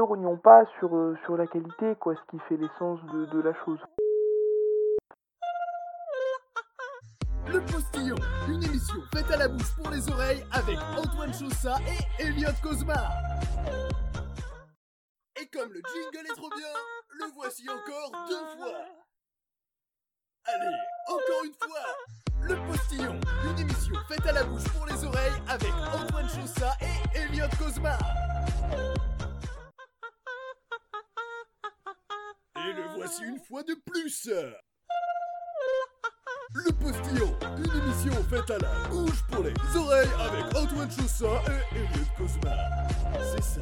Ne rognons pas sur, euh, sur la qualité, quoi, ce qui fait l'essence de, la chose. Le Postillon, une émission faite à la bouche pour les oreilles avec Antoine Chaussat et Elliot Cosma. Et comme le jingle est trop bien, le voici encore deux fois. Allez, encore une fois. Le Postillon, une émission faite à la bouche pour les oreilles avec Antoine Chaussat et Elliot Cosma. Et le voici une fois de plus. Le Postillon, une émission faite à la bouche pour les oreilles avec Antoine Chaussat et Elliot Cosma. C'est ça.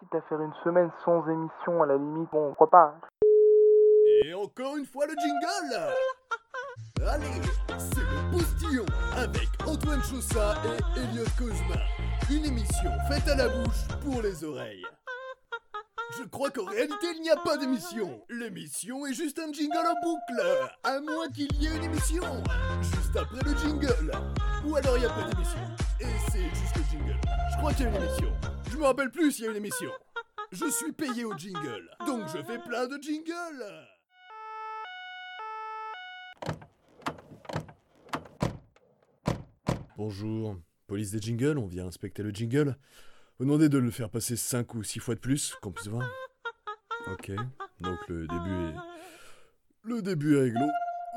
Quitte à faire une semaine sans émission, à la limite, bon, pourquoi pas. Et encore une fois le jingle Allez, c'est le Postillon avec Antoine Chaussat et Elliot Cosma. Une émission faite à la bouche pour les oreilles. Je crois qu'en réalité il n'y a pas d'émission. L'émission est juste un jingle en boucle. À moins qu'il y ait une émission. Juste après le jingle. Ou alors il n'y a pas d'émission. Et c'est juste le jingle. Je crois qu'il y a une émission. Je me rappelle plus s'il y a une émission. Je suis payé au jingle. Donc je fais plein de jingles. Bonjour, police des jingles, on vient inspecter le jingle. Vous demandez de le faire passer 5 ou 6 fois de plus, qu'on puisse voir. Ok, donc le début est... Le début est réglo.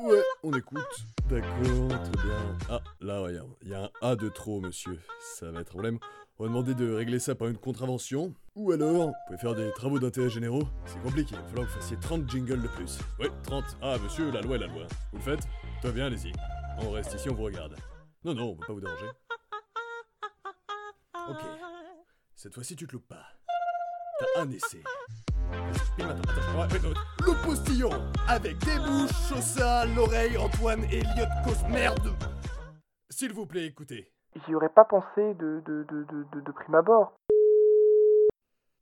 Ouais, on écoute. D'accord, très bien. Ah, là, il y a un A de trop, monsieur. Ça va être un problème. On va demander de régler ça par une contravention. Ou alors, vous pouvez faire des travaux d'intérêt généraux. C'est compliqué, il va falloir que vous fassiez 30 jingles de plus. Ouais, 30. Ah, monsieur, la loi est la loi. Vous le faites? Très bien, allez-y. On reste ici, on vous regarde. Non, non, on va pas vous déranger. Ok. Cette fois-ci, tu te loupes pas. T'as un essai. Attends, attends, attends. Le postillon Avec des bouches, Chaussat, l'oreille, Antoine, Elliot, Cos... Merde S'il vous plaît, écoutez. J'y aurais pas pensé de, de, de, de, de, de prime abord.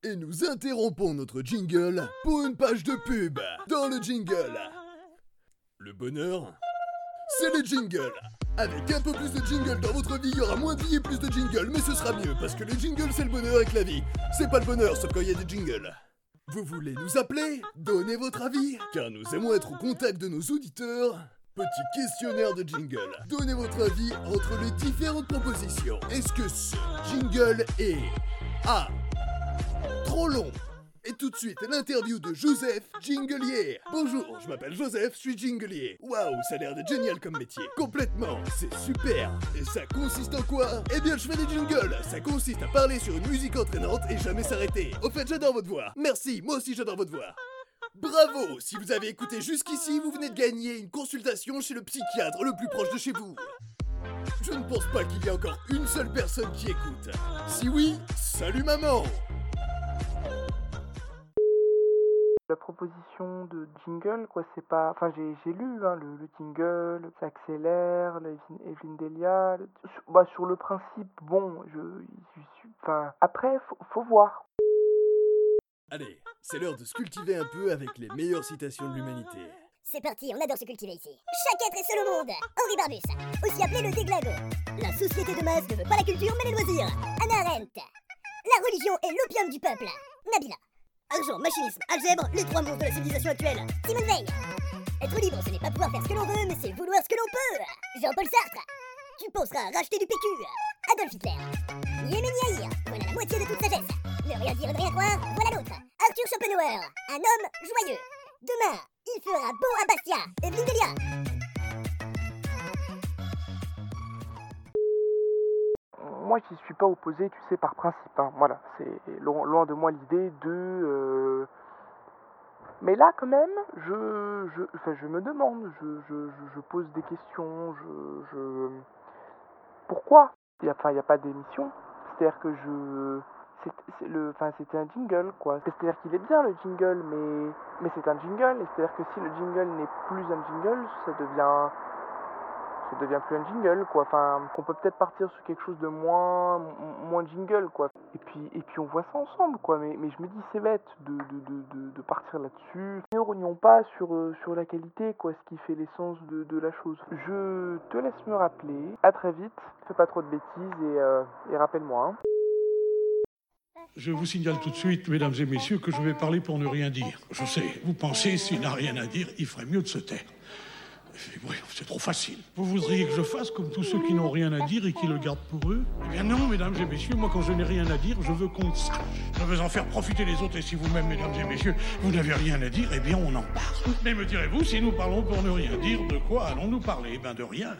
Et nous interrompons notre jingle pour une page de pub. Dans le jingle. Le bonheur, c'est le jingle. Avec un peu plus de jingle dans votre vie, il y aura moins de vie et plus de jingle, mais ce sera mieux parce que le jingle c'est le bonheur avec la vie. C'est pas le bonheur sauf quand il y a des jingles. Vous voulez nous appeler? Donnez votre avis, car nous aimons être au contact de nos auditeurs. Petit questionnaire de jingle. Donnez votre avis entre les différentes propositions. Est-ce que ce jingle est A. Trop long? Et tout de suite, l'interview de Joseph Jinglier. Bonjour, je m'appelle Joseph, je suis Jinglier. Waouh, ça a l'air d'être génial comme métier. Complètement, c'est super. Et ça consiste en quoi? Eh bien, je fais des jingles. Ça consiste à parler sur une musique entraînante et jamais s'arrêter. Au fait, j'adore votre voix. Merci, moi aussi j'adore votre voix. Bravo Si vous avez écouté jusqu'ici, vous venez de gagner une consultation chez le psychiatre le plus proche de chez vous. Je ne pense pas qu'il y ait encore une seule personne qui écoute. Si oui, salut maman La proposition de jingle, quoi, c'est pas. Enfin, j'ai j'ai lu hein, le, le jingle, ça accélère, Evelyne Delia. le- sur- Bah, sur le principe, bon, je, je suis. Enfin, après, faut, faut voir. Allez, c'est l'heure de se cultiver un peu avec les meilleures citations de l'humanité. C'est parti, on adore se cultiver ici. Chaque être est seul au monde. Henri Barbus, aussi appelé le déglingo. La société de masse ne veut pas la culture mais les loisirs. Anna Arendt. La religion est l'opium du peuple. Nabila. Argent, machinisme, algèbre, les trois monstres de la civilisation actuelle. Simone Veil. Être libre, ce n'est pas pouvoir faire ce que l'on veut, mais c'est vouloir ce que l'on peut. Jean-Paul Sartre. Tu penseras à racheter du PQ. Adolf Hitler. Yémen. Voilà la moitié de toute sagesse. Ne rien dire ne rien croire, voilà l'autre. Arthur Schopenhauer. Un homme joyeux. Demain, il fera beau à Bastia. Evelyne Delia. Moi, j'y suis pas opposé, tu sais, par principe. hein. Voilà, c'est loin, de moi l'idée de. euh, Mais là, quand même, je, je, enfin, je me demande, je, je, pose des questions, je, je... pourquoi Il y a, pas d'émission? C'est-à-dire que je, le, c'était un jingle, quoi. C'est-à-dire qu'il est bien le jingle, mais, mais c'est un jingle. Et c'est-à-dire que si le jingle n'est plus un jingle, ça devient, ça devient plus un jingle quoi. Enfin on peut peut-être partir sur quelque chose de moins moins jingle quoi. Et puis et puis on voit ça ensemble quoi. Mais, mais je me dis c'est bête de, de, de, partir là-dessus. Ne rognons pas sur euh, sur la qualité quoi ce qui fait l'essence de, de la chose. Je te laisse me rappeler. À très vite. Fais pas trop de bêtises et, euh, et rappelle-moi hein. Je vous signale tout de suite, mesdames et messieurs, que je vais parler pour ne rien dire. Je sais, vous pensez, s'il n'a rien à dire, il ferait mieux de se taire. C'est trop facile. Vous voudriez que je fasse comme tous ceux qui n'ont rien à dire et qui le gardent pour eux? Eh bien non, mesdames et messieurs, moi quand je n'ai rien à dire, je veux qu'on sache. Je veux en faire profiter les autres et si vous-même, mesdames et messieurs, vous n'avez rien à dire, eh bien on en parle. Mais me direz-vous, si nous parlons pour ne rien dire, de quoi allons-nous parler? Eh bien de rien.